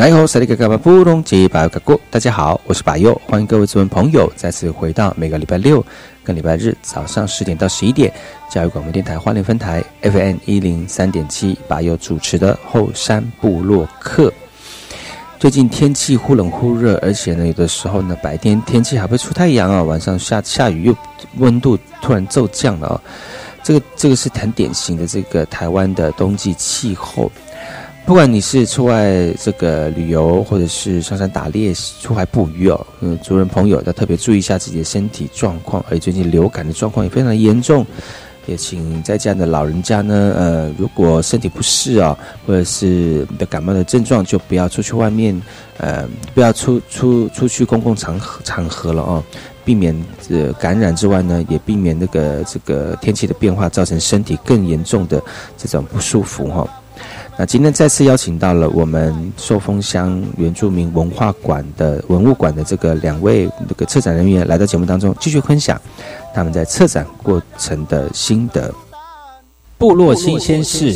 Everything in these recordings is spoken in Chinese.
来好，萨利格嘎巴布隆吉巴尤嘎古，大家好，我是巴佑，欢迎各位族人朋友再次回到每个礼拜六跟礼拜日早上十点到十一点，教育广播电台花莲分台 FM 一零三点七，巴佑主持的后山部落客。最近天气忽冷忽热，而且呢，有的时候呢，白天天气还会出太阳啊，晚上下下雨，又温度突然骤降了啊。这个这个是很典型的这个台湾的冬季气候。不管你是出外这个旅游，或者是上山打猎、出海捕鱼哦，嗯，族人朋友要特别注意一下自己的身体状况。而最近流感的状况也非常严重，也请在家的老人家呢，呃，如果身体不适啊，或者是的感冒的症状，就不要出去外面，呃，不要出出出去公共场合场合了哦，避免呃感染之外呢，也避免那个这个天气的变化造成身体更严重的这种不舒服哈。那今天再次邀请到了我们寿丰乡原住民文化馆的文物馆的这个两位那个策展人员来到节目当中，继续分享他们在策展过程的心得。部落新鲜事。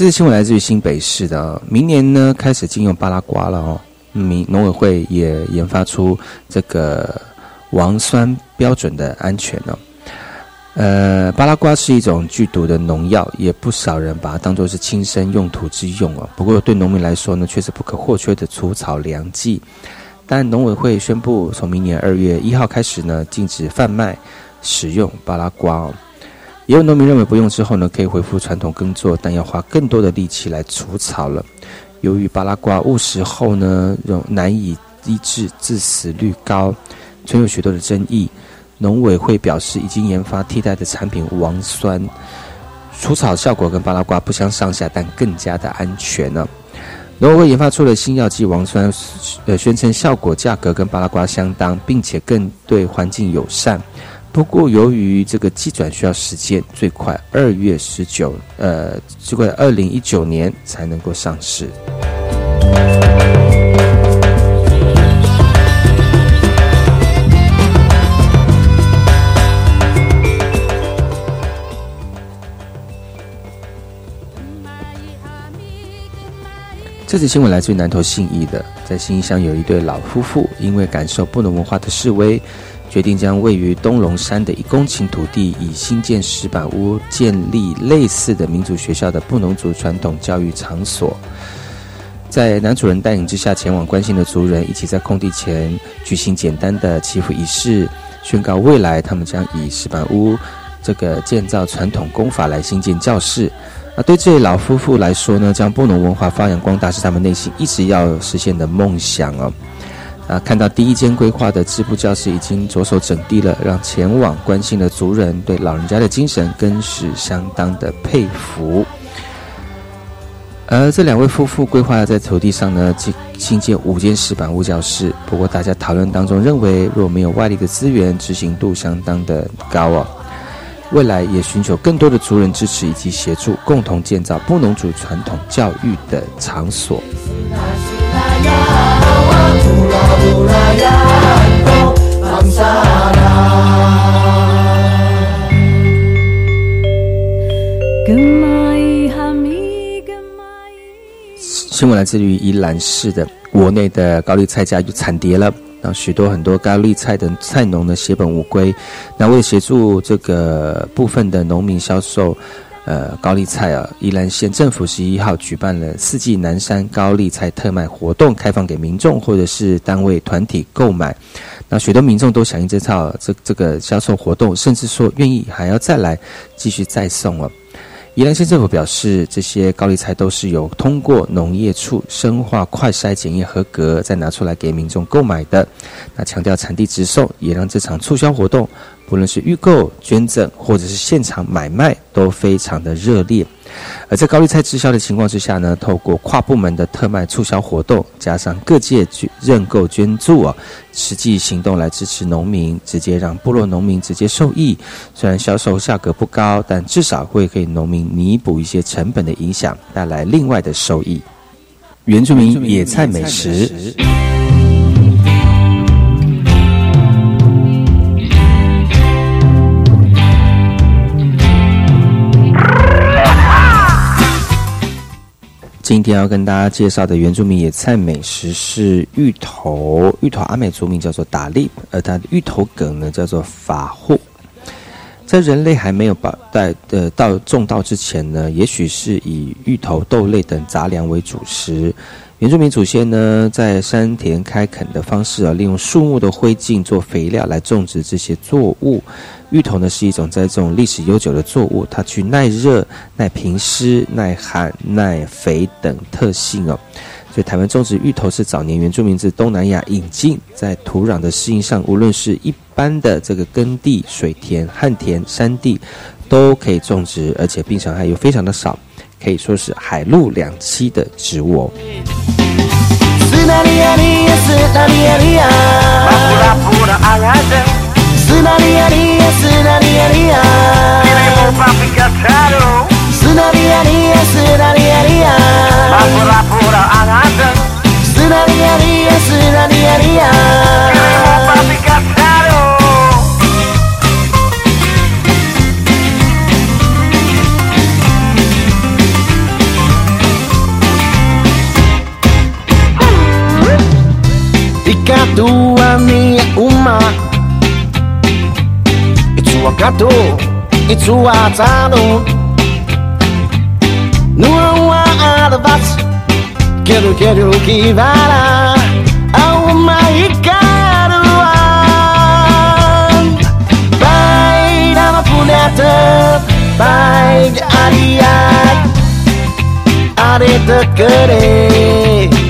这次新闻来自于新北市的，明年呢开始禁用巴拉瓜了哦。民农委会也研发出这个王酸标准的安全哦。呃，巴拉瓜是一种剧毒的农药，也不少人把它当作是轻生用途之用哦。不过对农民来说呢，却是不可或缺的除草良剂。但农委会宣布，从明年二月一号开始呢，禁止贩卖使用巴拉瓜哦。也有农民认为不用之后呢，可以恢复传统耕作，但要花更多的力气来除草了。由于巴拉瓜误食后呢，难以医治，致死率高，存有许多的争议。农委会表示，已经研发替代的产品王酸，除草效果跟巴拉瓜不相上下，但更加的安全呢。农委会研发出了新药剂王酸，呃，宣称效果、价格跟巴拉瓜相当，并且更对环境友善。不过，由于这个机转需要时间，最快二月十九，呃，最快二零一九年才能够上市。这次新闻来自于南投信义的，在信义乡有一对老夫妇，因为感受不能文化的示威。决定将位于东龙山的一公顷土地，以新建石板屋建立类似的民族学校的布农族传统教育场所。在男主人带领之下，前往关心的族人一起在空地前举行简单的祈福仪式，宣告未来他们将以石板屋这个建造传统功法来新建教室。那对这老夫妇来说呢，将布农文化发扬光大是他们内心一直要实现的梦想哦。啊，看到第一间规划的支部教室已经着手整地了，让前往关心的族人对老人家的精神更是相当的佩服。而这两位夫妇规划在土地上呢，新新建五间石板屋教室。不过，大家讨论当中认为，若没有外力的资源，执行度相当的高哦。未来也寻求更多的族人支持以及协助，共同建造布农族传统教育的场所。新闻来自于宜兰市的国内的高丽菜价就惨跌了，那许多很多高丽菜的菜农呢血本无归。那为协助这个部分的农民销售，呃高丽菜啊，宜兰县政府十一号举办了四季南山高丽菜特卖活动，开放给民众或者是单位团体购买。那许多民众都响应这套这这个销售活动，甚至说愿意还要再来继续再送哦。宜兰县政府表示，这些高丽菜都是有通过农业处生化快筛检验合格，再拿出来给民众购买的。那强调产地直送，也让这场促销活动，不论是预购、捐赠或者是现场买卖，都非常的热烈。而在高丽菜滞销的情况之下呢，透过跨部门的特卖促销活动，加上各界认购捐助啊，实际行动来支持农民，直接让部落农民直接受益。虽然销售价格不高，但至少会给农民弥补一些成本的影响，带来另外的收益。原住民野菜美食。今天要跟大家介绍的原住民野菜美食是芋头。芋头阿美族名叫做达利，而它的芋头梗呢叫做法户。在人类还没有把带呃到种稻之前呢，也许是以芋头、豆类等杂粮为主食。原住民祖先呢，在山田开垦的方式啊，利用树木的灰烬做肥料来种植这些作物。芋头呢是一种在这种历史悠久的作物，它具耐热、耐平湿、耐旱、耐肥等特性哦。所以台湾种植芋头是早年原住民自东南亚引进，在土壤的适应上，无论是一般的这个耕地、水田、旱田、山地，都可以种植，而且病虫害又非常的少，可以说是海陆两栖的植物哦。cada minha uma. E tua gato, e tua tano Não há nada Quero, quero que vara. vá. Ao mai caruan Vai dar uma puneta Pai de aliar Are de querer.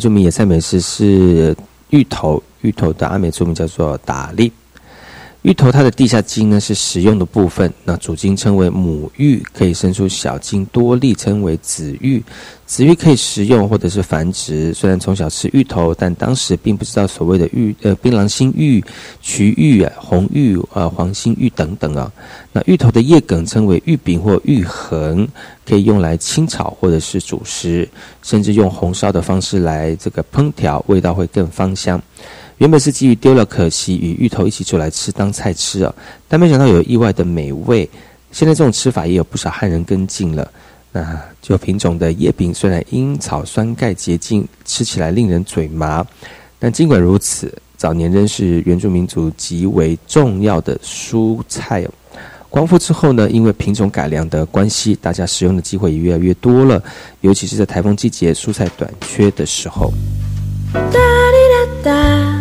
著名野菜美食是芋头，芋头的阿美族名叫做达利。芋头它的地下茎呢是食用的部分，那主茎称为母芋，可以生出小茎多粒，称为子芋。子芋可以食用或者是繁殖。虽然从小吃芋头，但当时并不知道所谓的芋呃槟榔心芋、渠芋、红芋、呃黄心芋等等啊。那芋头的叶梗称为芋饼或芋横，可以用来清炒或者是煮食，甚至用红烧的方式来这个烹调，味道会更芳香。原本是基于丢了可惜，与芋头一起煮来吃当菜吃啊，但没想到有意外的美味。现在这种吃法也有不少汉人跟进了。那就品种的叶饼虽然因草酸钙结晶，吃起来令人嘴麻，但尽管如此，早年仍是原住民族极为重要的蔬菜。光复之后呢，因为品种改良的关系，大家使用的机会也越来越多了，尤其是在台风季节蔬菜短缺的时候。da di da da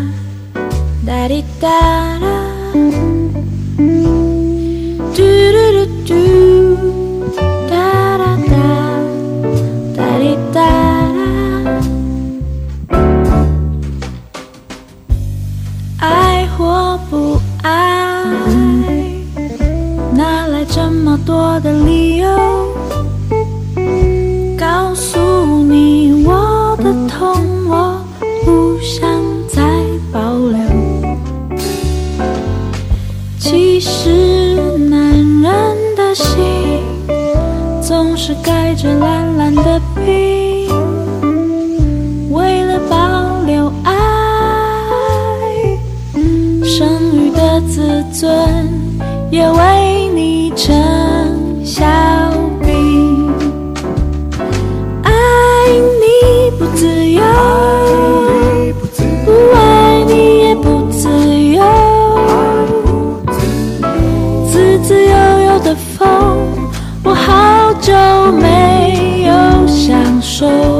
爱或不爱，哪来这么多的理是盖着蓝蓝的冰，为了保留爱，剩余的自尊也为你沉享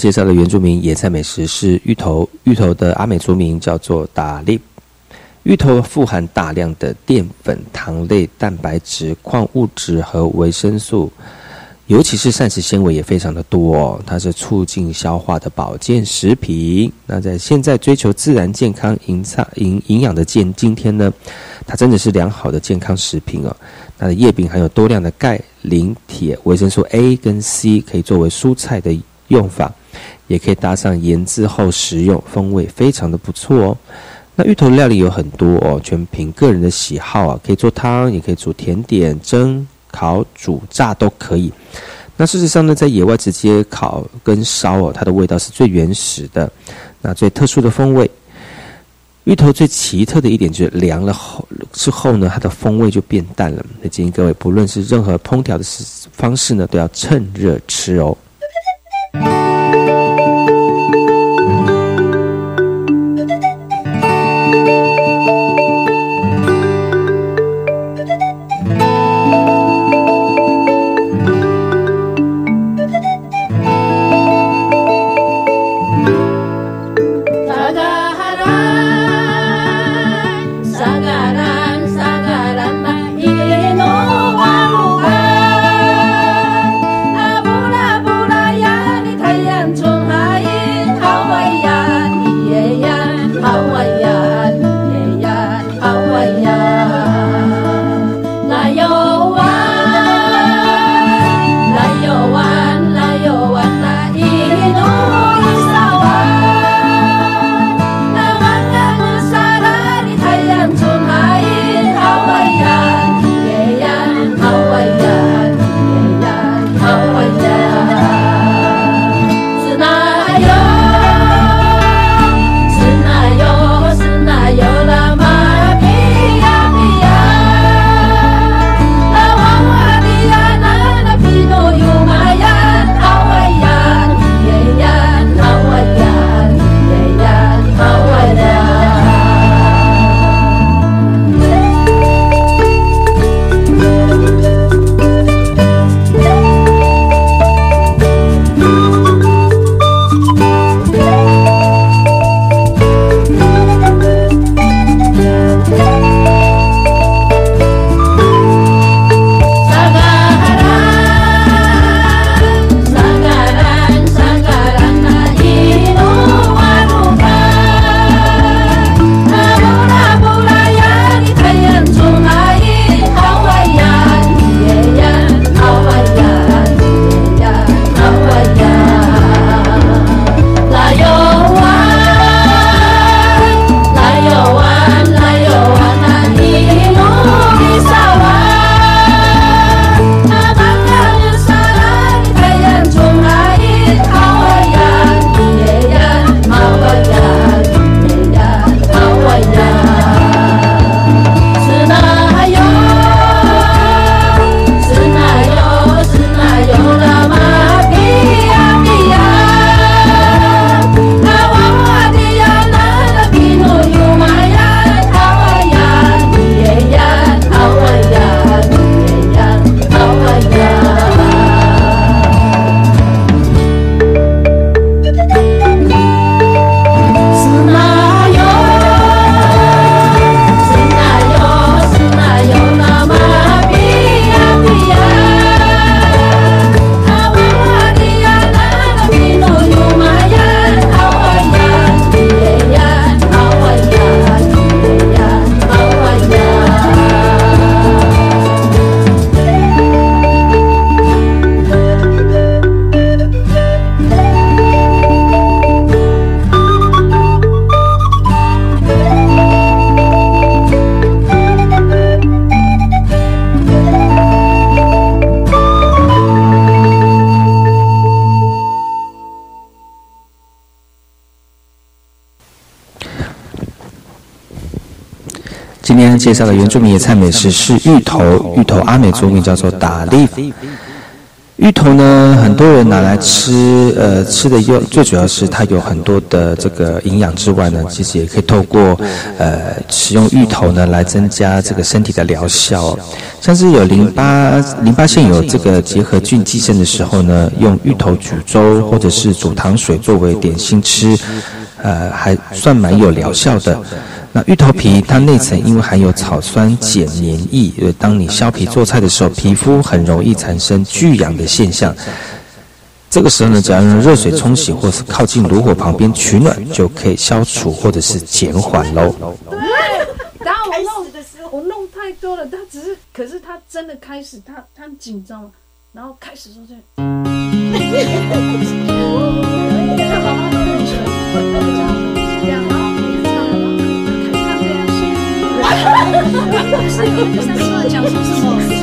介绍的原住民野菜美食是芋头。芋头的阿美族名叫做达利。芋头富含大量的淀粉、糖类、蛋白质、矿物质和维生素，尤其是膳食纤维也非常的多哦。它是促进消化的保健食品。那在现在追求自然、健康、营养、营营养的健今天呢，它真的是良好的健康食品哦。它的叶柄含有多量的钙、磷、铁、维生素 A 跟 C，可以作为蔬菜的。用法也可以搭上盐渍后食用，风味非常的不错哦。那芋头料理有很多哦，全凭个人的喜好啊，可以做汤，也可以煮甜点、蒸、烤、煮、炸都可以。那事实上呢，在野外直接烤跟烧哦，它的味道是最原始的，那最特殊的风味。芋头最奇特的一点就是凉了后之后呢，它的风味就变淡了。那建议各位，不论是任何烹调的方式呢，都要趁热吃哦。今介绍的原住民野菜美食是芋头，芋头阿美族名叫做达利。芋头呢，很多人拿来吃，呃，吃的又最主要是它有很多的这个营养之外呢，其实也可以透过呃使用芋头呢来增加这个身体的疗效。像是有淋巴淋巴腺有这个结核菌寄生的时候呢，用芋头煮粥或者是煮糖水作为点心吃，呃，还算蛮有疗效的。那芋头皮它内层因为含有草酸碱黏液，呃，当你削皮做菜的时候，皮肤很容易产生巨痒的现象。这个时候呢，只要用热水冲洗，或是靠近炉火旁边取暖，就可以消除或者是减缓喽。然后我弄的时候我弄太多了，他只是，可是他真的开始，他他紧张了，然后开始说这，这样先，是讲说什么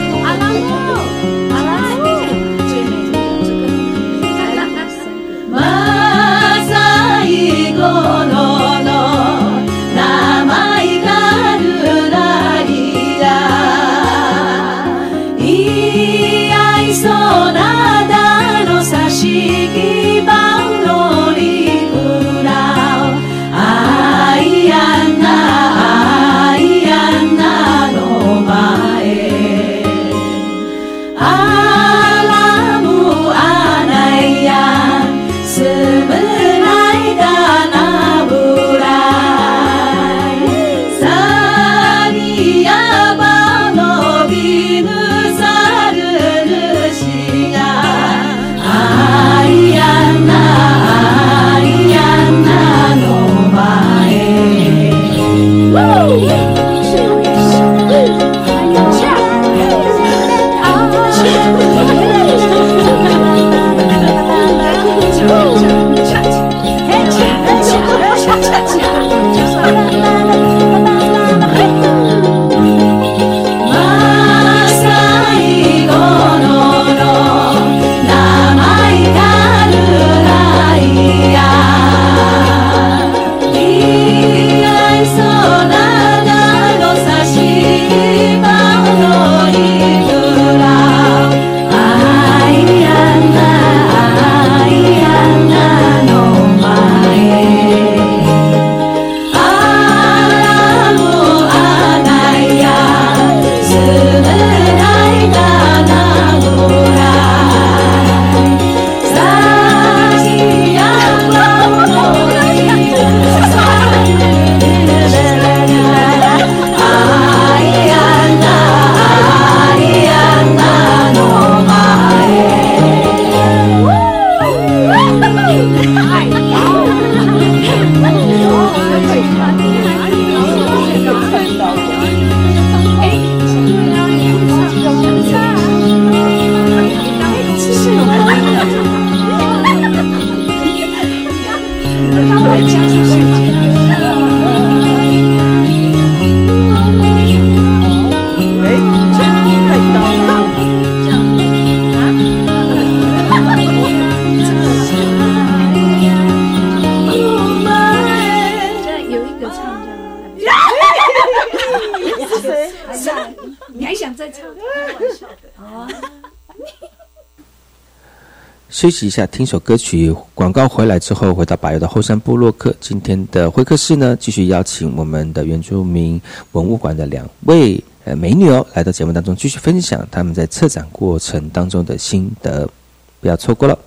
休息一下，听首歌曲。广告回来之后，回到百油的后山部落客。今天的会客室呢，继续邀请我们的原住民文物馆的两位呃美女哦，来到节目当中继续分享他们在策展过程当中的心得，不要错过了。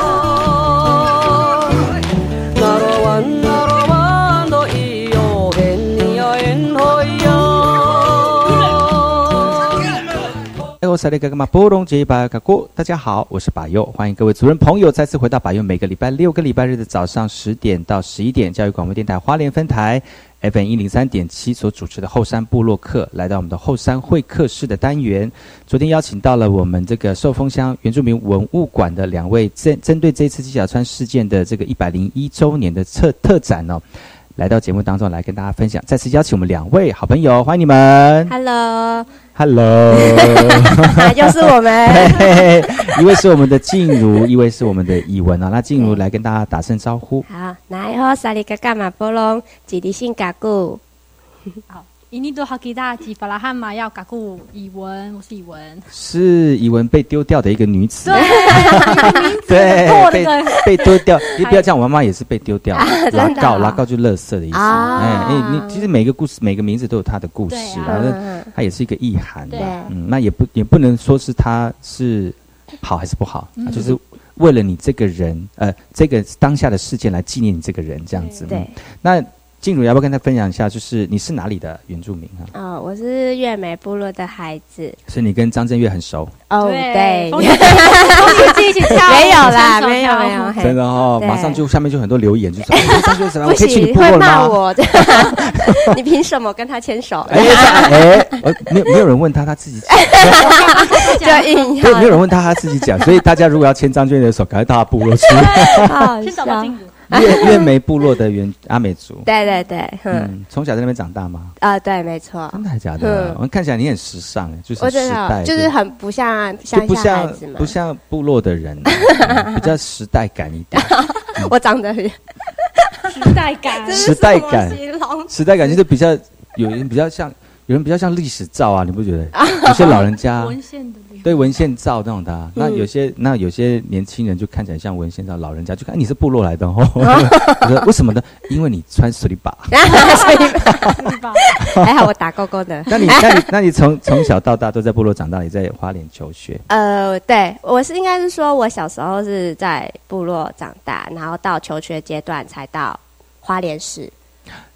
大家好，我是巴佑，欢迎各位族人朋友再次回到巴佑每个礼拜六跟礼拜日的早上十点到十一点，教育广播电台花莲分台 FM 一零三点七所主持的后山部落客，来到我们的后山会客室的单元。昨天邀请到了我们这个寿丰乡原住民文物馆的两位针针对这次纪晓川事件的这个一百零一周年的特特展哦。来到节目当中来跟大家分享，再次邀请我们两位好朋友，欢迎你们。Hello，Hello，又是我们。一位是我们的静茹，一位是我们的以文啊。那静茹来跟大家打声招呼。好，来，哈萨利嘎嘎马波隆，吉利性嘎古。伊尼多哈吉达吉巴拉汉玛要嘎固以文，我是以文。是以文被丢掉的一个女子，对，对，被被丢掉。你不要这样，我妈妈也是被丢掉，啊拉告，啊拉告就垃圾的意思。啊哎哎，你其实每个故事，每个名字都有它的故事对，啊然后嗯它也是一个意涵的。嗯，那也不也不能说是它是好还是不好，就是为了你这个人，呃，这个当下的事件来纪念你这个人，这样子。对嗯，那静茹要不要跟他分享一下？就是你是哪里的原住民啊？哦，我是月美部落的孩子。所以你跟张震岳很熟，哦，对，风景风景一起跳，没有啦，没有没有，嘿真的哦，马上就下面就很多留言，就张震岳怎么样？不我可以去你行，会部落了吗？骂我的。你凭什么跟他牵手？哎哎，呃没有没有人问他，他自己讲。就硬对，没有人问他，他自己讲。所以大家如果要牵张震岳的手，赶快到他部落去。好先找到静茹。月月梅部落的原阿美族，对对对，嗯，嗯，从小在那边长大吗？啊，对，没错。真的还假的嗯？我看起来你很时尚，哎，就是时代，就是很不像就乡下孩不像子嘛不。像部落的人，嗯比较时代感一点。我长得很时代感，时代感时代感就是比较有人比较像，有人比较像历史照啊，你不觉得？有些老人家 文献的脸对文献照那种的啊、那嗯有些那有些年轻人就看起来像文献照，老人家就看、哎你是部落来的哦。我说为什么呢？因为你穿水里把。所以是吧？还好我打勾勾的。那你那你那你从从小到大都在部落长大，你在花莲求学，呃，对我是应该是说，我小时候是在部落长大，然后到求学阶段才到花莲市。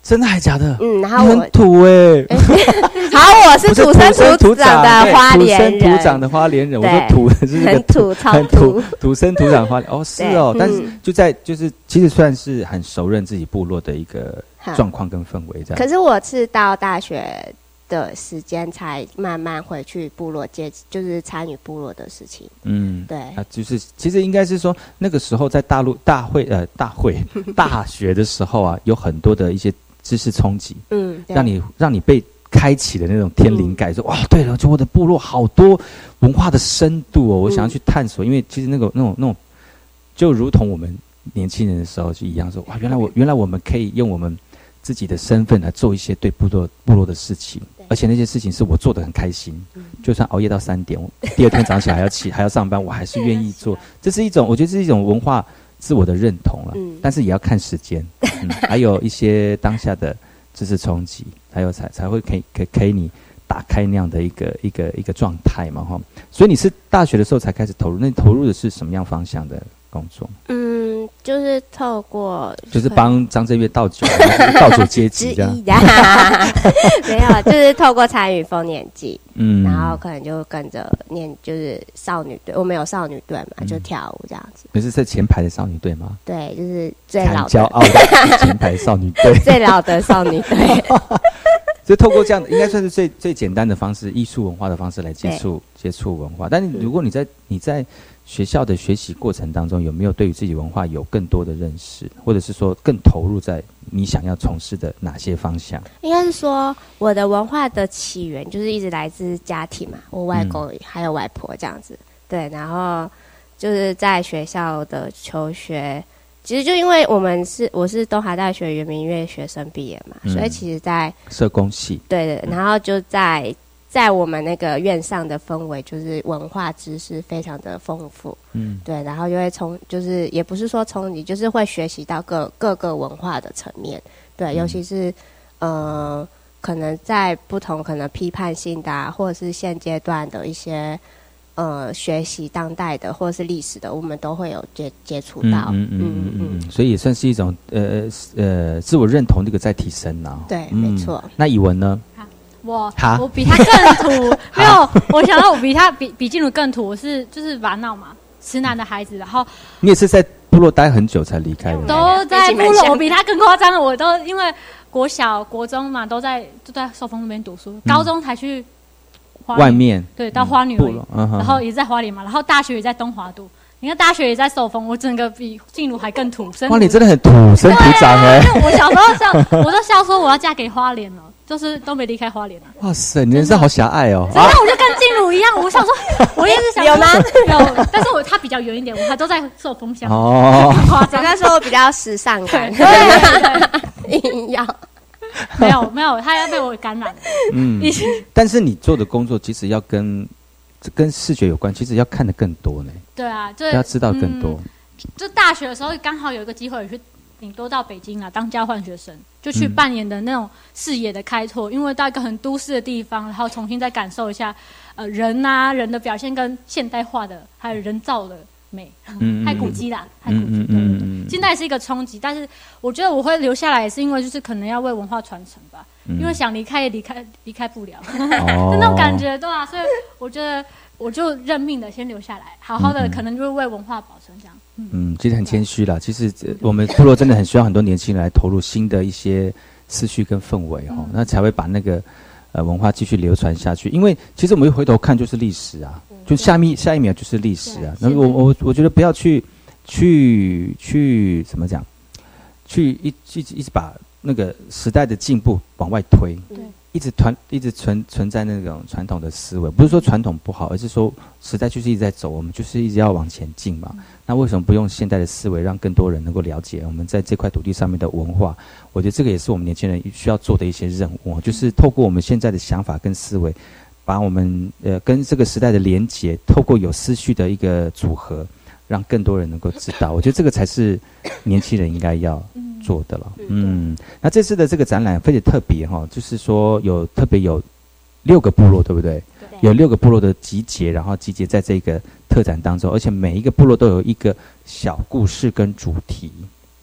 真的还假的？嗯，然后我很土哎、好，我是土生生土长的花莲人土生土长，的花莲人。我 对说土很土超很土 土土生土长花莲。哦，是哦，但是嗯就在就是其实算是很熟认自己部落的一个哈状况跟氛围这样。可是我是到大学的时间才慢慢回去部落接，就是参与部落的事情。嗯，对啊，就是其实应该是说那个时候在大陆大会呃大会大学的时候啊，有很多的一些知识冲击，嗯，让你让你被开启的那种天灵盖，说哇，对了，就我的部落好多文化的深度哦，我想要去探索，因为其实那个那种那种，就如同我们年轻人的时候就一样，说哇，原来我原来我们可以用我们自己的身份来做一些对部落部落的事情，而且那些事情是我做的很开心，就算熬夜到三点，我第二天早上起来还要起还要上班，我还是愿意做，这是一种我觉得这是一种文化自我的认同了，嗯但是也要看时间，嗯，还有一些当下的知识冲击，还有才才会可以可以可以你打开那样的一个一个一个状态嘛哈，所以你是大学的时候才开始投入，那你投入的是什么样方向的工作？嗯，就是透过就是帮张震岳倒酒，倒酒阶之级这样 没有，就是透过参与丰年祭，嗯，然后可能就跟着念，就是少女队，我们有少女队嘛，就跳舞这样子。你是在前排的少女队吗？对，就是最老的。骄傲的前排少女队 最老的少女队。所以透过这样的，应该算是最最简单的方式，艺术文化的方式来接触接触文化。但是如果你在你在学校的学习过程当中，有没有对于自己文化有更多的认识，或者是说更投入在你想要从事的哪些方向？应该是说，我的文化的起源就是一直来自家庭嘛，我外公嗯还有外婆这样子。对，然后就是在学校的求学，其实就因为我们是我是东华大学圆明园学生毕业嘛，嗯所以其实在社工系，对对，然后就在在我们那个院上的氛围，就是文化知识非常的丰富。嗯对，然后就会从，就是也不是说从你，就是会学习到各各个文化的层面。对，嗯尤其是呃，可能在不同可能批判性的、啊，或者是现阶段的一些呃学习当代的或者是历史的，我们都会有接接触到。嗯嗯嗯嗯嗯，所以也算是一种呃呃自我认同这个在提升呢、对嗯没错。那以文呢？我我比他更土，没有，我想到我比他比比静茹更土，我是就是玩闹嘛，直男的孩子，然后你也是在部落待很久才离开的？都在部落，我比他更夸张，我都因为国小、国中嘛，都在都在寿丰那边读书，高中才去花外面。对到花女然后也在花莲嘛，然后大学也在东华读，你看大学也在寿丰，我整个比静茹还更土，生哇，土你真的很土生土长哎、我小时候笑，我都笑说我要嫁给花莲了，就是都没离开花莲啊。哇塞，你人生好狭隘哦！真的，我就跟静茹一样，我想说，我也是想有吗？有，但是我他比较远一点，我还都在受风向。哦，只能说我比较时尚感，对对硬要。没有没有，他要被我感染。嗯，但是你做的工作其实要跟跟视觉有关，其实要看的更多呢，对啊，就要知道更多。嗯就大学的时候刚好有一个机会去顶多到北京啊当交换学生，就去嗯。扮演的那种视野的开拓，因为到一个很都市的地方，然后重新再感受一下呃人啊人的表现跟现代化的还有人造的美，太古迹啦，太古迹。嗯嗯现在是一个冲击，但是我觉得我会留下来，也是因为就是可能要为文化传承吧，嗯。因为想离开也离开离开不了，哦。就 那种感觉，对啊，所以我觉得我就认命的先留下来，好好的可能就是为文化保存这样。嗯，其实很谦虚啦。其实呃我们部落真的很需要很多年轻人来投入新的一些思绪跟氛围哈、那才会把那个呃文化继续流传下去。因为其实我们一回头看就是历史啊，就下面下一秒就是历史啊。那我我我觉得不要去去去怎么讲，去一一直一直把那个时代的进步往外推。对。一直传一直存存在那种传统的思维，不是说传统不好，而是说时代就是一直在走，我们就是一直要往前进嘛。那为什么不用现代的思维，让更多人能够了解我们在这块土地上面的文化？我觉得这个也是我们年轻人需要做的一些任务，就是透过我们现在的想法跟思维，把我们呃跟这个时代的连结，透过有思绪的一个组合，让更多人能够知道。我觉得这个才是年轻人应该要做的了。嗯，那这次的这个展览非常特别哈，就是说有特别有六个部落，对不对？有六个部落的集结，然后集结在这个特展当中，而且每一个部落都有一个小故事跟主题，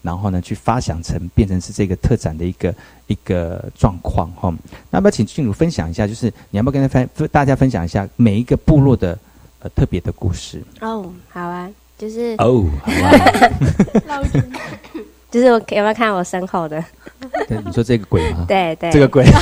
然后呢去发想成变成是这个特展的一个一个状况哈。那要不要请静茹分享一下？就是你要不要跟大分大家分享一下每一个部落的呃特别的故事？哦，好啊，就是哦，好啊 就是我有没有看我身后的？对你说这个鬼吗？对对，这个鬼。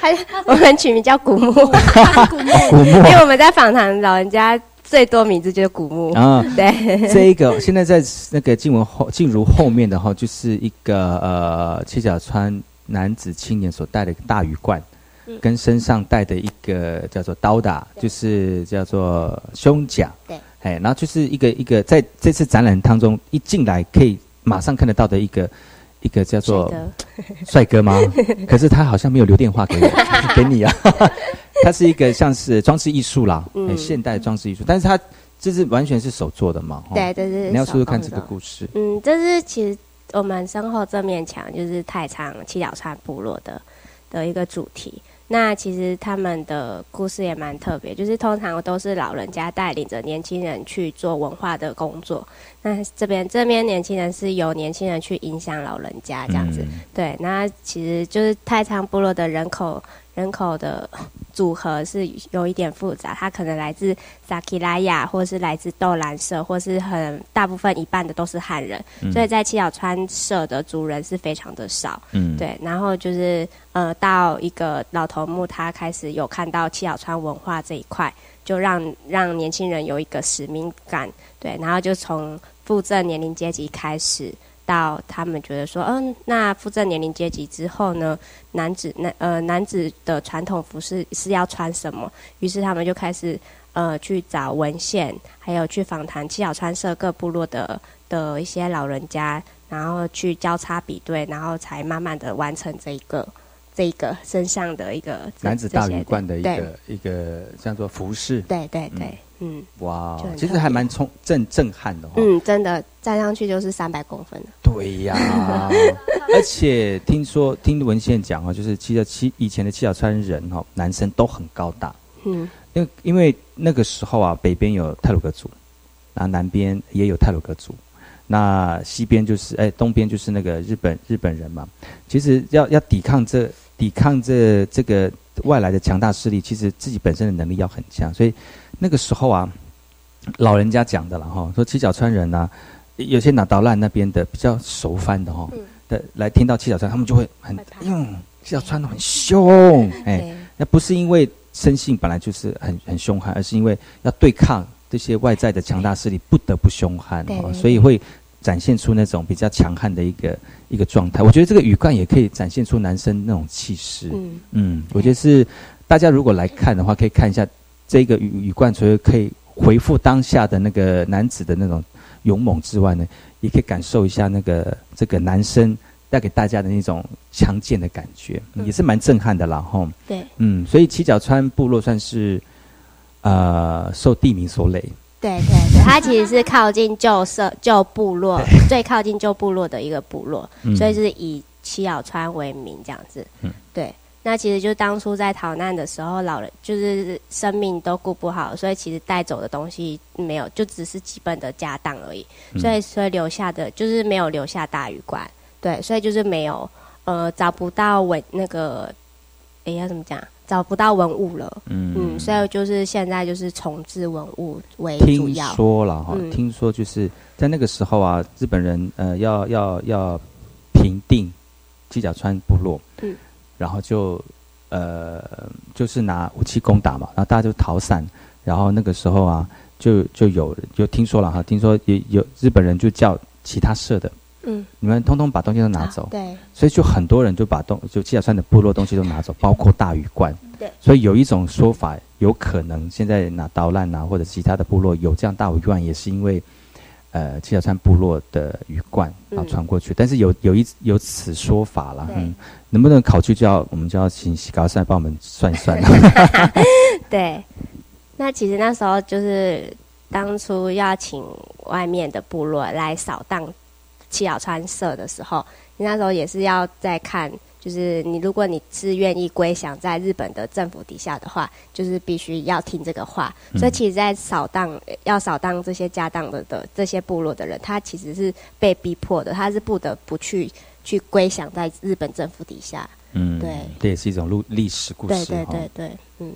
他我们取名叫古墓，古墓。因为我们在访谈老人家最多名字就是古墓啊，对，这一个现在在那个静文后静茹后面的哈，就是一个呃七角川男子青年所带的一个大鱼罐，嗯跟身上带的一个叫做刀打，就是叫做胸甲，对，哎，然后就是一个一个在这次展览当中一进来可以马上看得到的一个一个叫做帅哥吗？可是他好像没有留电话给我 给你啊，他是一个像是装饰艺术啦，嗯哎现代装饰艺术，但是他这是完全是手做的嘛？哦对，这是你要说说看这个故事。嗯，这是其实我们身后这面墙就是太仓七角川部落的的一个主题。那其实他们的故事也蛮特别，就是通常都是老人家带领着年轻人去做文化的工作。那这边这边年轻人是由年轻人去影响老人家这样子。嗯对，那其实就是太仓部落的人口人口的组合是有一点复杂，它可能来自萨基拉亚，或是来自豆兰社，或是很大部分一半的都是汉人，嗯所以在七角川社的族人是非常的少。嗯对，然后就是呃，到一个老头目，他开始有看到七角川文化这一块，就让让年轻人有一个使命感，对，然后就从复振年龄阶级开始。到他们觉得说，嗯，那复振年龄阶级之后呢，男子男呃男子的传统服饰是要穿什么？于是他们就开始呃去找文献，还有去访谈七小川社各部落的的一些老人家，然后去交叉比对，然后才慢慢的完成这一个这一个身上的一个男子大这些羽冠的一个一个叫做服饰。对对对，嗯，哇，其实还蛮冲震震撼的哦。嗯，真的站上去就是三百公分的。对呀，而且听说听文献讲哦，就是七角七以前的七角川人哦，男生都很高大，嗯，因为因为那个时候啊，北边有泰鲁格族，然后南边也有泰鲁格族，那西边就是哎东边就是那个日本日本人嘛。其实要要抵抗这抵抗这这个外来的强大势力，其实自己本身的能力要很强，所以那个时候啊，老人家讲的了哈，说七角川人呐、有些拿刀烂那边的比较熟番的哈，的来听到七角川，他们就会很嗯，七角川都很凶，哎，那不是因为生性本来就是很很凶悍，而是因为要对抗这些外在的强大势力，不得不凶悍所以会展现出那种比较强悍的一个一个状态。我觉得这个羽冠也可以展现出男生那种气势。嗯。嗯，我觉得是大家如果来看的话，可以看一下这个雨雨冠，除了可以回复当下的那个男子的那种勇猛之外呢，也可以感受一下那个这个男生带给大家的那种强健的感觉，嗯也是蛮震撼的啦，吼。对嗯，所以七角川部落算是呃受地名所累，对对对，它其实是靠近旧社 旧部落，最靠近旧部落的一个部落，嗯所以是以七角川为名这样子。嗯对。那其实就当初在逃难的时候，老人就是生命都顾不好，所以其实带走的东西没有，就只是基本的家当而已。嗯所以所以留下的就是没有留下大鱼馆，对，所以就是没有呃找不到文那个，哎要怎么讲？找不到文物了，嗯嗯，所以就是现在就是重置文物为主听要。说了哈，嗯听说就是在那个时候啊，日本人呃要要要平定七角川部落，嗯，然后就呃就是拿武器攻打嘛，然后大家就逃散，然后那个时候啊，就就有就听说了哈，听说有有日本人就叫其他社的，嗯，你们通通把东西都拿走，对，所以就很多人就把东就七角川的部落东西都拿走，包括大鱼罐。对。所以有一种说法，有可能现在拿刀烂啊，或者其他的部落有这样大鱼罐，也是因为呃七角川部落的鱼罐然后嗯传过去。但是有有一有此说法了，嗯，能不能考据就要我们就要请西高赛帮我们算一算了。对，那其实那时候就是当初要请外面的部落来扫荡七角川社的时候，你那时候也是要再看，就是你如果你是愿意归降在日本的政府底下的话，就是必须要听这个话。嗯所以其实，在扫荡要扫荡这些家当的的这些部落的人，他其实是被逼迫的，他是不得不去去归降在日本政府底下。嗯，对，这也是一种历历史故事。对对对对，嗯，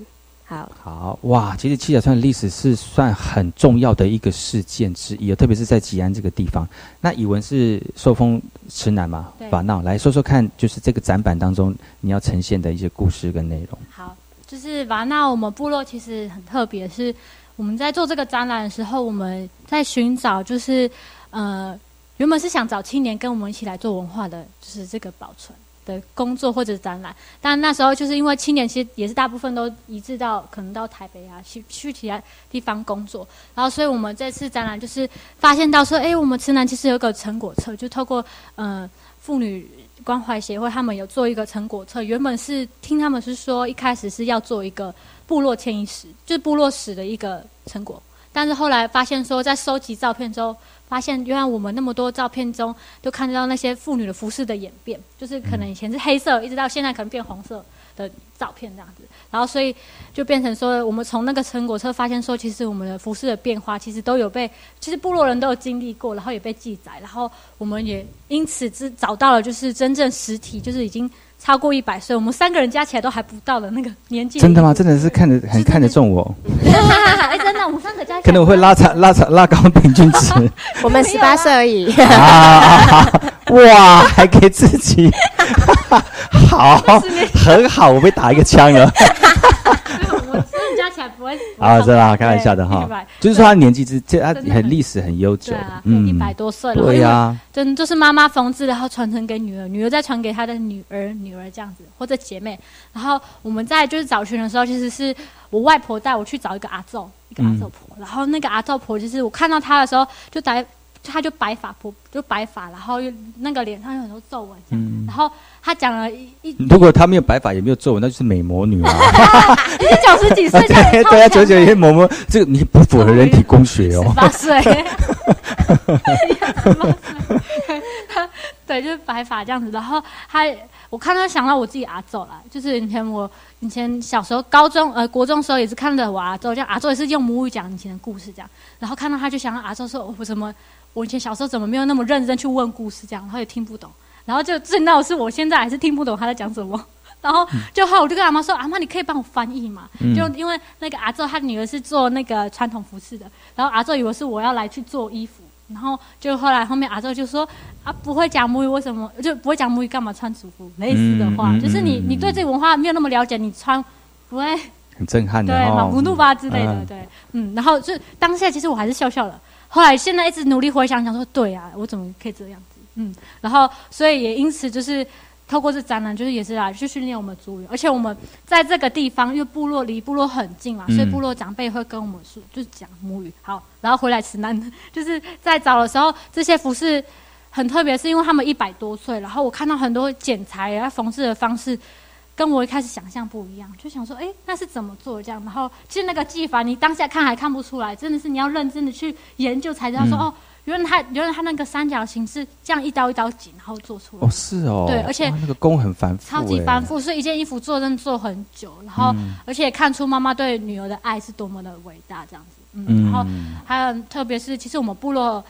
好。好哇，其实七角川的历史是算很重要的一个事件之一，特别是在吉安这个地方。那以文是受封池南嘛对，法闹来说说看，就是这个展板当中你要呈现的一些故事跟内容。好，就是瓦纳我们部落其实很特别，是我们在做这个展览的时候，我们在寻找就是呃，原本是想找青年跟我们一起来做文化的，就是这个保存。的工作或者展览，但那时候就是因为青年其实也是大部分都移至到可能到台北啊，去去其他地方工作，然后所以我们这次展览就是发现到说，哎，我们池南其实有个成果册，就透过呃妇女关怀协会他们有做一个成果册，原本是听他们是说一开始是要做一个部落迁移史，就是部落史的一个成果，但是后来发现说在收集照片之后。发现原来我们那么多照片中，都看得到那些妇女的服饰的演变，就是可能以前是黑色，一直到现在可能变红色的照片这样子。然后所以就变成说，我们从那个成果车发现说，其实我们的服饰的变化其实都有被，其实部落人都有经历过，然后也被记载，然后我们也因此之找到了就是真正实体，就是已经超过一百岁，我们三个人加起来都还不到的那个年纪。真的吗？真的是看得 很看得中我，哎，真的，我们三个加起来 可能我会拉长拉长拉高平均值 我们十八岁而已。啊！哇，还给自己好，很好，我被打一个枪了。啊，真的啊，开玩笑的哈就是说他年纪之，这他很历史很悠久嗯一百多岁了。对呀，真就是妈妈缝制，然后传承给女儿，女儿再传给她的女儿，女儿这样子，或者姐妹。然后我们在就是找寻的时候，其实是我外婆带我去找一个阿昼，一个阿昼婆。然后那个阿昼婆，就是我看到她的时候，就白，她就白发不，就白发，然后又那个脸上有很多皱纹这样。嗯然后他讲了一一，如果他没有白发也没有皱纹，那就是美魔女啊。你是九十几岁，对对啊，九九也某某，这个你不符合人体工学哦。八岁，对，就是白发这样子。然后他，我看他想到我自己阿昼啦，就是以前我以前小时候高中呃国中的时候也是看着我阿昼，这样阿昼也是用母语讲以前的故事这样。然后看到他就想到阿昼说，哦我怎么我以前小时候怎么没有那么认真去问故事这样，然后也听不懂。然后就最闹的是我现在还是听不懂他在讲什么。然后就后来我就跟阿妈说：“阿妈，你可以帮我翻译嘛？”嗯就因为那个阿昼他女儿是做那个传统服饰的，然后阿昼以为是我要来去做衣服，然后就后来后面阿周就说：“啊，不会讲母语，为什么？就不会讲母语，干嘛穿族服？”类似的话，就是你嗯你对这个文化没有那么了解，你穿不会。很震撼的对哦，马不怒吧之类的，嗯。对，嗯，然后就当下其实我还是笑笑的，后来现在一直努力回想，想说对啊，我怎么可以这样子，嗯，然后所以也因此就是透过这展览，就是也是来去训练我们族语，而且我们在这个地方，因为部落离部落很近嘛，嗯所以部落长辈会跟我们说，就是讲母语。好，然后回来池南，就是在找的时候，这些服饰很特别，是因为他们一百多岁，然后我看到很多剪裁啊、缝制的方式，跟我一开始想象不一样，就想说，哎，那是怎么做这样？然后其实那个技法，你当下看还看不出来，真的是你要认真的去研究才知道说，嗯哦，原来它原来它那个三角形是这样一刀一刀剪，然后做出来哦，是哦，对而且那个工很繁复，超级哎繁复，所以一件衣服做真的做很久，然后、嗯而且看出妈妈对女儿的爱是多么的伟大，这样子。嗯，嗯然后还有特别是，其实我们部落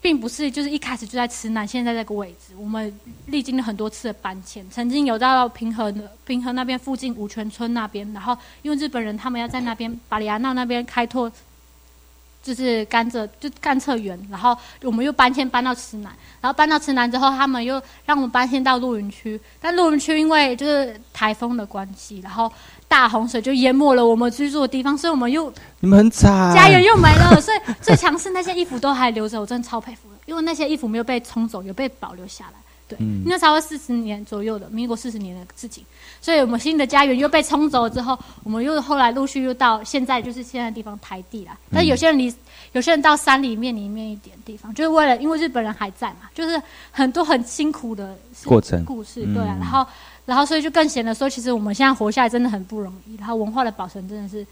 并不是就是一开始就在池南现在这个位置，我们历经了很多次的搬迁，曾经有到平和的平和那边附近五泉村那边，然后因为日本人他们要在那边巴里亚纳那边开拓。就是甘蔗，就甘蔗园，然后我们又搬迁搬到池南，然后搬到池南之后，他们又让我们搬迁到露营区，但露营区因为就是台风的关系，然后大洪水就淹没了我们居住的地方，所以我们又你们很惨，家园又没了，所以最强是那些衣服都还留着，我真的超佩服，因为那些衣服没有被冲走，有被保留下来。对，嗯。那差不多四十年左右的民国四十年的事情，所以我们新的家园又被冲走了之后，我们又后来陆续又到现在就是现在的地方台地啦。但有些人离有些人到山里面里面一点地方，就是为了因为日本人还在嘛，就是很多很辛苦的过程。故事，嗯对啊，然后然后所以就更显得说，其实我们现在活下来真的很不容易，然后文化的保存真的是。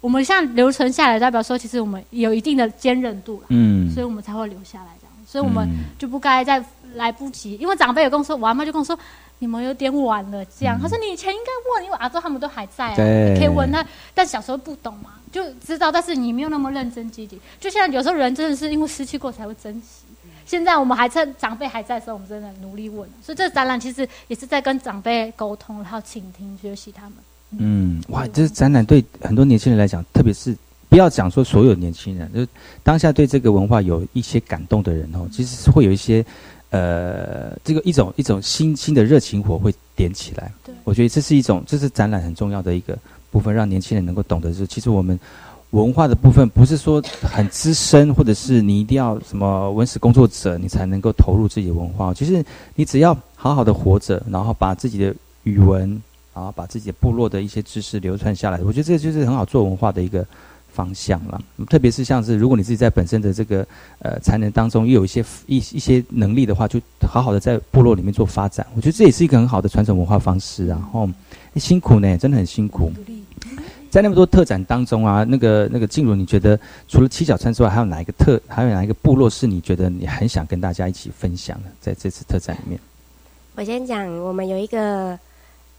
我们现在留存下来，代表说其实我们有一定的坚韧度了，嗯。所以我们才会留下来这样。所以我们嗯。就不该再来不及，因为长辈有跟我说，我阿妈就跟我说，你们有点晚了，这样。他说你以前应该问，因为阿周他们都还在啊，可以问他。但小时候不懂嘛，就知道，但是你没有那么认真积极。就像有时候人真的是因为失去过才会珍惜。现在我们还趁长辈还在的时候，我们真的努力问。所以这个展览其实也是在跟长辈沟通，然后倾听、学习他们。嗯，哇，这展览对很多年轻人来讲，特别是不要讲说所有年轻人，就是当下对这个文化有一些感动的人哦，其实是会有一些呃，这个一种一种新兴的热情火会点起来。对我觉得这是一种，这是展览很重要的一个部分，让年轻人能够懂得是，其实我们文化的部分不是说很资深，或者是你一定要什么文史工作者，你才能够投入自己的文化。其实你只要好好的活着，然后把自己的语文，然后把自己的部落的一些知识流传下来，我觉得这就是很好做文化的一个方向了。特别是像是如果你自己在本身的这个呃才能当中又有一些一一些能力的话，就好好的在部落里面做发展。我觉得这也是一个很好的传承文化方式啊。然后、诶辛苦呢，真的很辛苦。在那么多特展当中啊，那个那个静茹，你觉得除了七角川之外，还有哪一个特，还有哪一个部落是你觉得你很想跟大家一起分享的？在这次特展里面，我先讲，我们有一个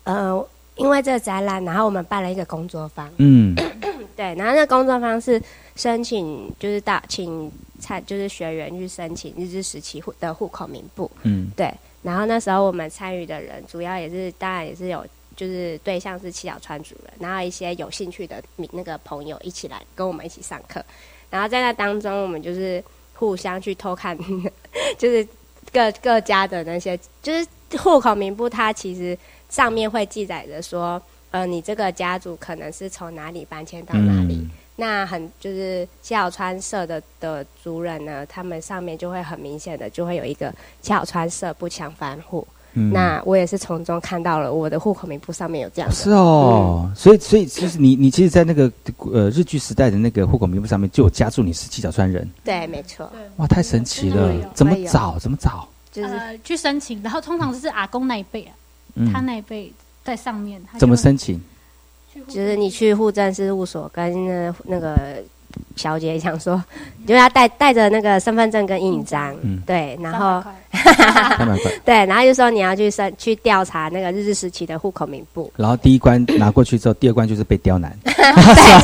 呃，因为这个展览，然后我们办了一个工作坊，嗯 对，然后那工作方式申请，就是到请参，就是学员去申请日治时期户的户口名簿，嗯。对，然后那时候我们参与的人，主要也是当然也是有，就是对象是七角川主人，然后一些有兴趣的民那个朋友一起来跟我们一起上课，然后在那当中，我们就是互相去偷看，就是各各家的那些，就是户口名簿，它其实上面会记载着说，呃，你这个家族可能是从哪里搬迁到哪里。嗯那很就是七角川社的的族人呢，他们上面就会很明显的就会有一个七角川社不强翻户。嗯那我也是从中看到了我的户口名簿上面有这样的。是哦，所以所以其实你你其实，在那个呃日据时代的那个户口名簿上面就有加注你是七角川人，对，没错，哇，太神奇了！怎么找？怎么找？就是呃去申请，然后通常是阿公那一辈啊，嗯他那一辈在上面，怎么申请？就是你去户政事务所跟那那个小姐想说，你 就要带带着那个身份证跟印章，嗯对，然后 三百块。对，然后就说你要去申去调查那个日治时期的户口名簿。然后第一关拿过去之后，第二关就是被刁难，对，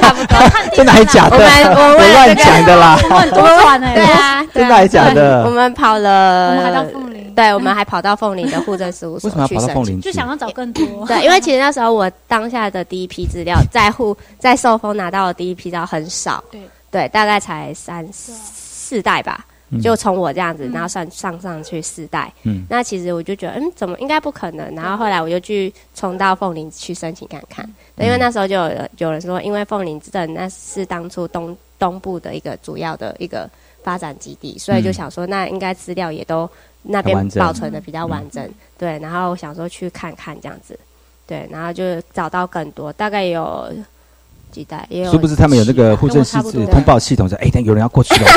差不多。真的还假的？我们我们乱讲的啦，我很多转哎，对啊，真的还假的我们跑了，我们还到凤林对，我们还跑到凤林的户政事务所为什么要去申请。跑到凤林去？就想要找更多。对，因为其实那时候我当下的第一批资料，在户在寿丰拿到的第一批资料很少，对对，大概才三四代吧。嗯。就从我这样子，嗯。然后算上上去四代，嗯。那其实我就觉得，嗯，怎么应该不可能？然后后来我就去冲到凤林去申请看看，对，因为那时候就有人有人说，因为凤林镇那是当初东东部的一个主要的一个发展基地，所以就嗯。想说，那应该资料也都那边保存的比较完整，对，然后想说去看看这样子，对，然后就找到更多，大概有几代，也有殊不知他们有那个户政跟我差不多事通报系统说，哎，等有人要过去了，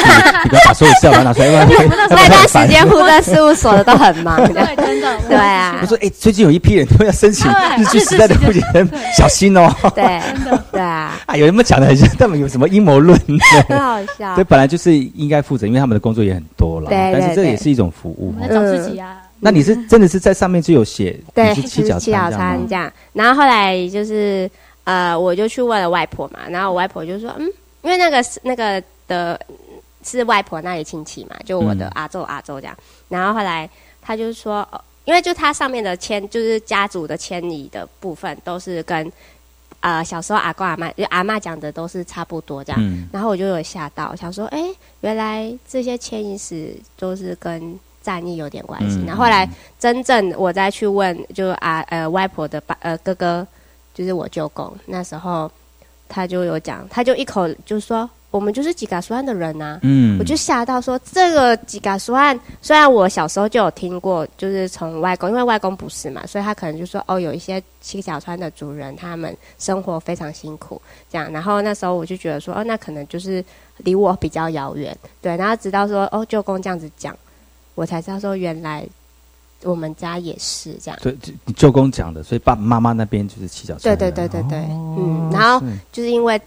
你 不要把所有资料拿出来，要不然要不那段然很烦时间户政事务所的都很忙的，对，真的，对啊我，说，哎，最近有一批人都要申请对日据时代的户籍人，小心哦。对，对啊，啊，有人们讲的很像他们有什么阴谋论呢？很 好笑所以。本来就是应该负责，因为他们的工作也很多了，对对但是这对也是一种服务我。们在找自己啊。那你是真的是在上面就有写对，你是七角七角川川这样。然后后来就是呃，我就去问了外婆嘛，然后我外婆就说，嗯，因为那个是那个的是外婆那里亲戚嘛，就我的嗯阿周阿周这样。然后后来他就说，哦，因为就他上面的迁就是家族的迁移的部分都是跟。呃，小时候阿公阿妈，就阿妈讲的都是差不多这样，嗯然后我就有吓到，想说，哎、原来这些迁移史都是跟战役有点关系。嗯然后后来真正我再去问，就啊呃外婆的爸呃哥哥，就是我舅公，那时候他就有讲，他就一口就说我们就是吉嘎苏安的人呐、嗯我就吓到说这个吉嘎苏安，虽然我小时候就有听过，就是从外公，因为外公不是嘛，所以他可能就说哦，有一些七角川的族人，他们生活非常辛苦，这样。然后那时候我就觉得说哦，那可能就是离我比较遥远，对。然后直到说哦，舅公这样子讲，我才知道说原来我们家也是这样。对就公讲的，所以爸爸妈妈那边就是七角川对。对对对对，哦嗯，然后就是因为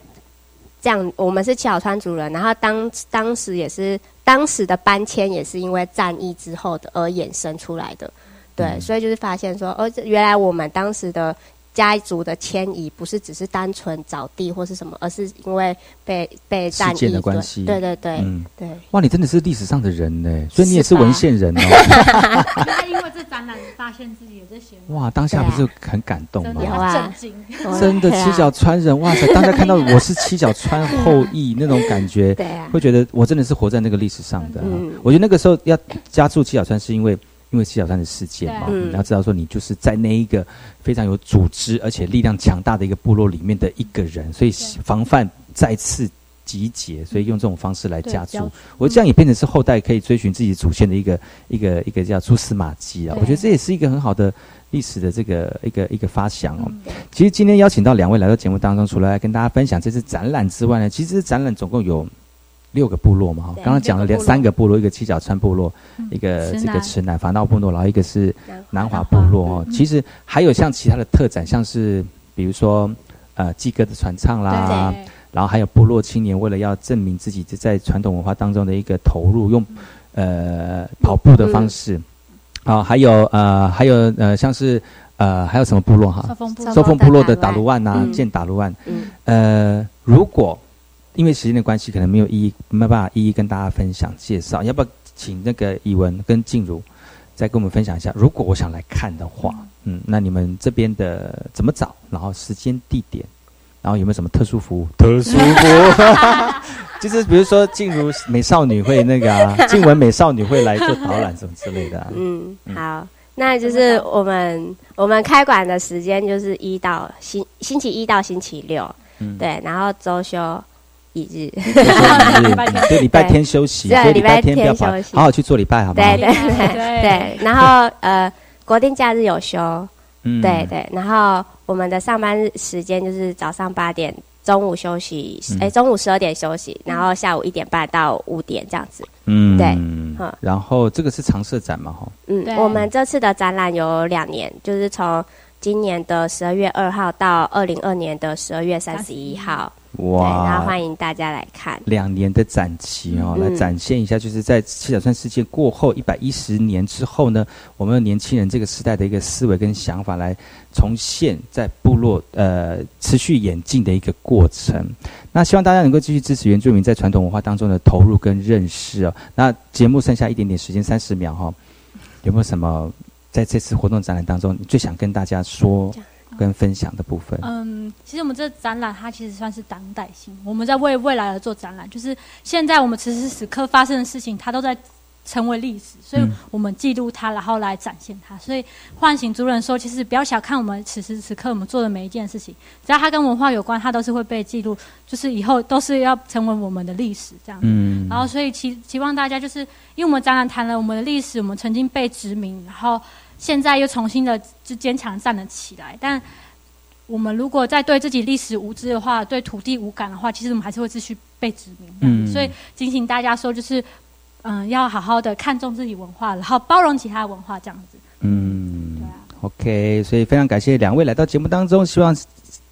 这样，我们是七角川族人，然后当当时也是当时的搬迁也是因为战役之后的而衍生出来的，对，嗯所以就是发现说，哦，原来我们当时的家族的迁移不是只是单纯找地或是什么，而是因为被被战事件役的关系。对对对嗯。对，哇，你真的是历史上的人呢，所以你也是文献人哦。他因为这展览发现自己有这些，哇，当下不是很感动吗？震惊。真的七角川人，哇塞！当下看到我是七角川后裔那种感觉，对啊。会觉得我真的是活在那个历史上的啊、嗯。我觉得那个时候要加注七角川，是因为因为七小三的事件嘛，你要知道说你就是在那一个非常有组织而且力量强大的一个部落里面的一个人，所以防范再次。集结，所以用这种方式来加注，我这样也变成是后代可以追寻自己祖先的一个一个一个叫蛛丝马迹啊。我觉得这也是一个很好的历史的这个一个一个发想哦。嗯其实今天邀请到两位来到节目当中，除了来跟大家分享这次展览之外呢，其实展览总共有六个部落嘛，哈刚刚讲了两六个部落。三个部落，一个七角川部落，嗯一个这个池南法闹部落，然后一个是南南华部落哦。嗯。其实还有像其他的特展，像是比如说呃祭歌的传唱啦，然后还有部落青年为了要证明自己在传统文化当中的一个投入，用呃跑步的方式，啊、还有呃还有呃像是呃还有什么部落哈？收风部收凤部落的打卢万呐、嗯。建打卢万。嗯。呃，如果因为时间的关系，可能没有一一没有办法一一跟大家分享介绍，要不要请那个以文跟静茹再跟我们分享一下？如果我想来看的话，嗯，那你们这边的怎么找？然后时间、地点，然后有没有什么特殊服务？特殊服务，就是比如说静茹美少女会那个啊，静文美少女会来做导览什么之类的、啊。嗯，好，那就是我们我们开馆的时间就是一到星星期一到星期六，嗯对，然后周休一日，就是对 礼拜天休息，对所以礼拜天不要休息。跑，好好去做礼拜，好不好？对对对对，然后呃，国定假日有休，嗯。对对，然后我们的上班时间就是早上八点，中午休息，嗯。哎、中午十二点休息，然后下午一点半到五点这样子。嗯，对嗯。然后这个是常设展嘛，哈，嗯对，我们这次的展览有两年，就是从今年的十二月二号到二零二年的十二月三十一号，哇，然后，欢迎大家来看。两年的展期哦，嗯来展现一下，就是在七角川事件过后一百一十年之后呢，我们年轻人这个时代的一个思维跟想法，来重现在部落呃持续演进的一个过程。那希望大家能够继续支持原住民在传统文化当中的投入跟认识哦。那节目剩下一点点时间，三十秒哈、哦，有没有什么在这次活动展览当中，你最想跟大家说跟分享的部分？嗯，其实我们这展览它其实算是当代性，我们在为未来而做展览，就是现在我们此时此刻发生的事情，它都在成为历史，所以嗯我们记录它，然后来展现它。所以唤醒族人说，其实不要小看我们此时此刻我们做的每一件事情，只要它跟文化有关，它都是会被记录，就是以后都是要成为我们的历史这样。嗯然后，所以期期望大家就是，因为我们展览谈了我们的历史，我们曾经被殖民，然后现在又重新的就坚强站了起来。但我们如果在对自己历史无知的话，对土地无感的话，其实我们还是会继续被殖民。嗯所以提醒大家说，就是嗯，要好好的看重自己文化，然后包容其他文化，这样子。嗯对啊，OK，所以非常感谢两位来到节目当中，希望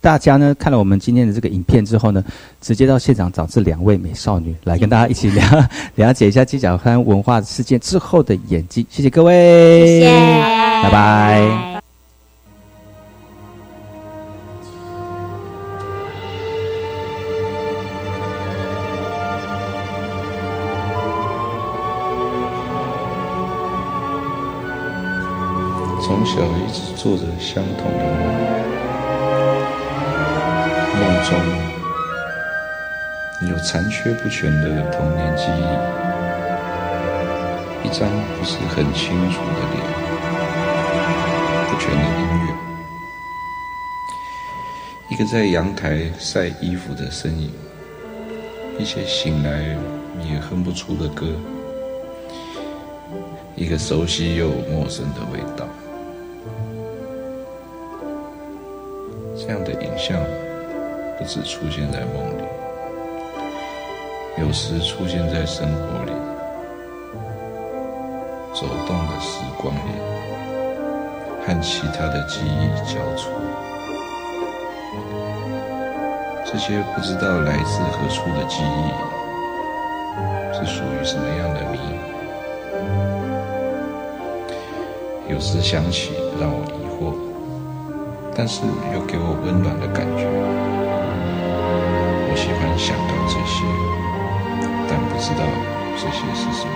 大家呢看了我们今天的这个影片之后呢，直接到现场找这两位美少女来跟大家一起了 了解一下鸡脚滩文化事件之后的演技。谢谢各位，谢谢拜拜。从小一直做着相同的梦，中有残缺不全的童年记忆，一张不是很清楚的脸，不全的音乐，一个在阳台晒衣服的身影，一些醒来也哼不出的歌，一个熟悉又陌生的味道。只出现在梦里，有时出现在生活里，走动的时光里，和其他的记忆交错。这些不知道来自何处的记忆，是属于什么样的谜？有时想起，让我疑惑。但是又给我温暖的感觉。我喜欢想到这些，但不知道这些是什么。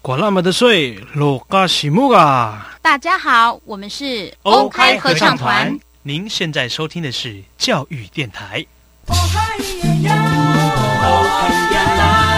管那么的水，罗嘎西木啊！大家好，我们是欧开合唱团。您现在收听的是教育电台。哦嗨呀呀，哦嗨呀啦。